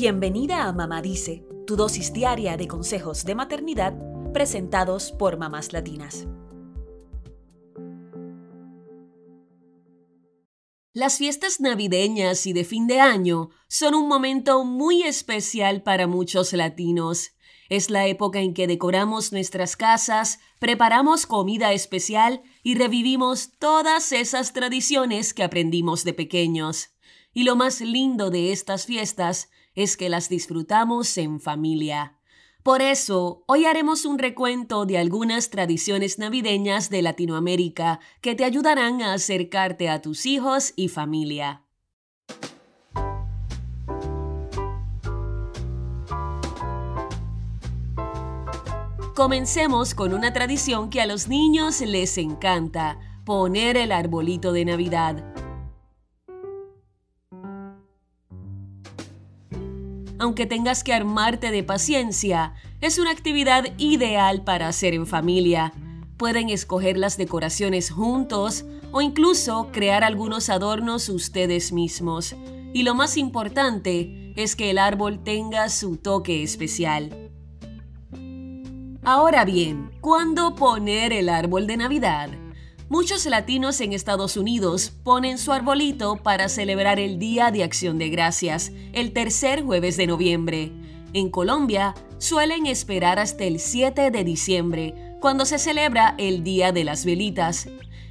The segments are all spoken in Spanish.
Bienvenida a Mamá Dice, tu dosis diaria de consejos de maternidad presentados por mamás latinas. Las fiestas navideñas y de fin de año son un momento muy especial para muchos latinos. Es la época en que decoramos nuestras casas, preparamos comida especial y revivimos todas esas tradiciones que aprendimos de pequeños. Y lo más lindo de estas fiestas es que las disfrutamos en familia. Por eso, hoy haremos un recuento de algunas tradiciones navideñas de Latinoamérica que te ayudarán a acercarte a tus hijos y familia. Comencemos con una tradición que a los niños les encanta, poner el arbolito de Navidad. Aunque tengas que armarte de paciencia, es una actividad ideal para hacer en familia. Pueden escoger las decoraciones juntos o incluso crear algunos adornos ustedes mismos. Y lo más importante es que el árbol tenga su toque especial. Ahora bien, ¿cuándo poner el árbol de Navidad? Muchos latinos en Estados Unidos ponen su arbolito para celebrar el Día de Acción de Gracias, el tercer jueves de noviembre. En Colombia suelen esperar hasta el 7 de diciembre, cuando se celebra el Día de las Velitas.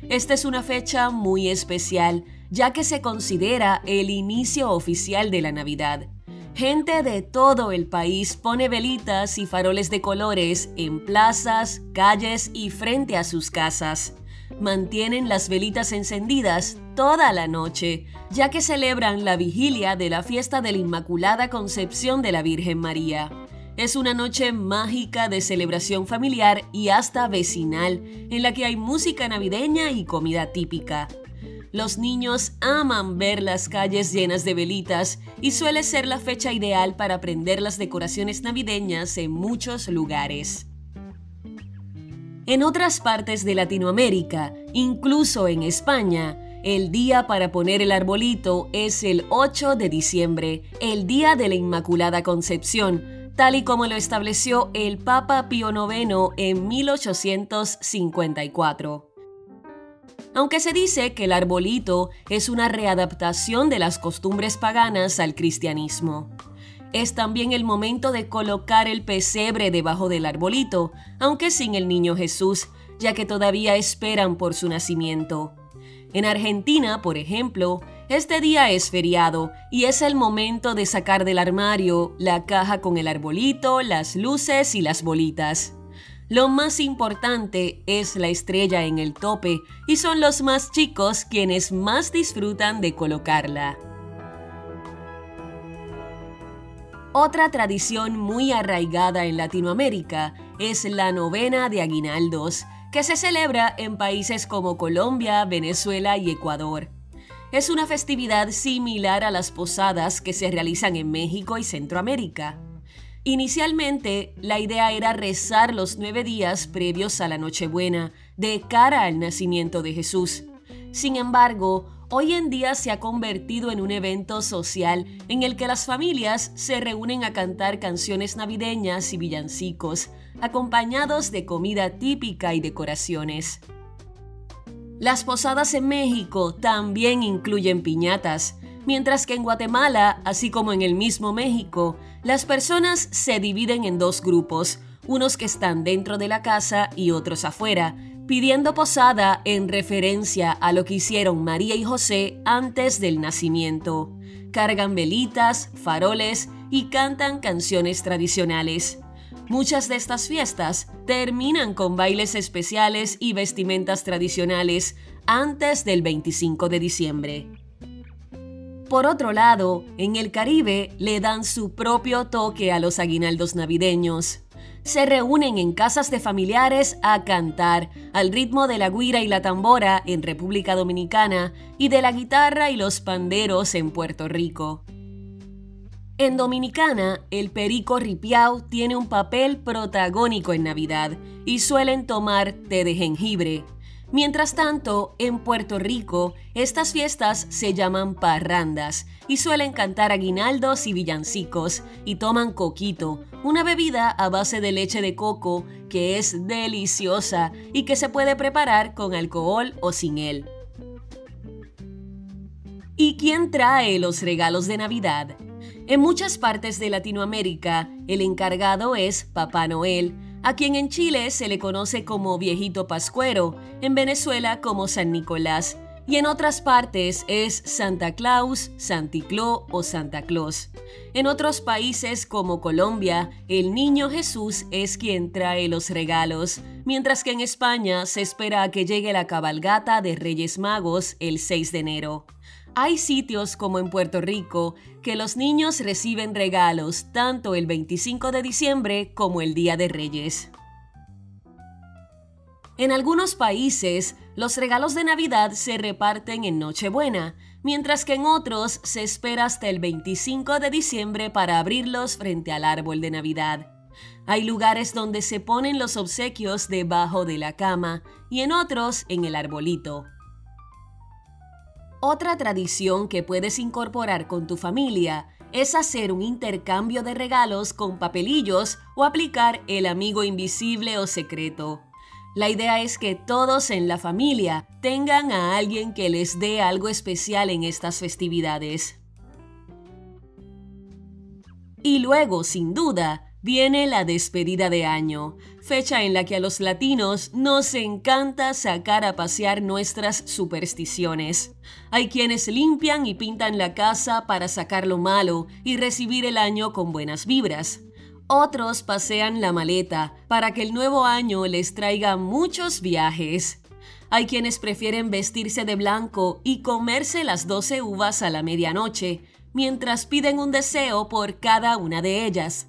Esta es una fecha muy especial, ya que se considera el inicio oficial de la Navidad. Gente de todo el país pone velitas y faroles de colores en plazas, calles y frente a sus casas mantienen las velitas encendidas toda la noche, ya que celebran la vigilia de la fiesta de la Inmaculada Concepción de la Virgen María. Es una noche mágica de celebración familiar y hasta vecinal, en la que hay música navideña y comida típica. Los niños aman ver las calles llenas de velitas y suele ser la fecha ideal para prender las decoraciones navideñas en muchos lugares. En otras partes de Latinoamérica, incluso en España, el día para poner el arbolito es el 8 de diciembre, el Día de la Inmaculada Concepción, tal y como lo estableció el Papa Pío IX en 1854. Aunque se dice que el arbolito es una readaptación de las costumbres paganas al cristianismo. Es también el momento de colocar el pesebre debajo del arbolito, aunque sin el niño Jesús, ya que todavía esperan por su nacimiento. En Argentina, por ejemplo, este día es feriado y es el momento de sacar del armario la caja con el arbolito, las luces y las bolitas. Lo más importante es la estrella en el tope y son los más chicos quienes más disfrutan de colocarla. Otra tradición muy arraigada en Latinoamérica es la novena de aguinaldos, que se celebra en países como Colombia, Venezuela y Ecuador. Es una festividad similar a las posadas que se realizan en México y Centroamérica. Inicialmente, la idea era rezar los nueve días previos a la Nochebuena, de cara al nacimiento de Jesús. Sin embargo, hoy en día se ha convertido en un evento social en el que las familias se reúnen a cantar canciones navideñas y villancicos, acompañados de comida típica y decoraciones. Las posadas en México también incluyen piñatas, mientras que en Guatemala, así como en el mismo México, las personas se dividen en dos grupos, unos que están dentro de la casa y otros afuera, pidiendo posada en referencia a lo que hicieron María y José antes del nacimiento. Cargan velitas, faroles y cantan canciones tradicionales. Muchas de estas fiestas terminan con bailes especiales y vestimentas tradicionales antes del 25 de diciembre. Por otro lado, en el Caribe le dan su propio toque a los aguinaldos navideños se reúnen en casas de familiares a cantar al ritmo de la guira y la tambora en República Dominicana y de la guitarra y los panderos en Puerto Rico. En Dominicana, el perico ripiao tiene un papel protagónico en Navidad y suelen tomar té de jengibre. Mientras tanto, en Puerto Rico, estas fiestas se llaman parrandas y suelen cantar aguinaldos y villancicos y toman coquito, una bebida a base de leche de coco que es deliciosa y que se puede preparar con alcohol o sin él. ¿Y quién trae los regalos de Navidad? En muchas partes de Latinoamérica, el encargado es Papá Noel, a quien en Chile se le conoce como viejito pascuero, en Venezuela como San Nicolás, y en otras partes es Santa Claus, Santicló o Santa Claus. En otros países como Colombia, el niño Jesús es quien trae los regalos, mientras que en España se espera a que llegue la cabalgata de Reyes Magos el 6 de enero. Hay sitios como en Puerto Rico que los niños reciben regalos tanto el 25 de diciembre como el Día de Reyes. En algunos países, los regalos de Navidad se reparten en Nochebuena, mientras que en otros se espera hasta el 25 de diciembre para abrirlos frente al árbol de Navidad. Hay lugares donde se ponen los obsequios debajo de la cama y en otros en el arbolito. Otra tradición que puedes incorporar con tu familia es hacer un intercambio de regalos con papelillos o aplicar el amigo invisible o secreto. La idea es que todos en la familia tengan a alguien que les dé algo especial en estas festividades. Y luego, sin duda, viene la despedida de año, fecha en la que a los latinos nos encanta sacar a pasear nuestras supersticiones. Hay quienes limpian y pintan la casa para sacar lo malo y recibir el año con buenas vibras. Otros pasean la maleta para que el nuevo año les traiga muchos viajes. Hay quienes prefieren vestirse de blanco y comerse las 12 uvas a la medianoche, mientras piden un deseo por cada una de ellas.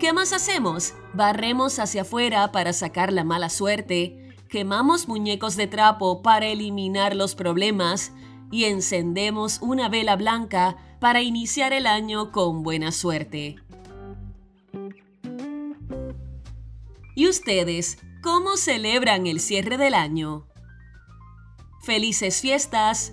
¿Qué más hacemos? Barremos hacia afuera para sacar la mala suerte, quemamos muñecos de trapo para eliminar los problemas y encendemos una vela blanca para iniciar el año con buena suerte. ¿Y ustedes cómo celebran el cierre del año? ¡Felices fiestas!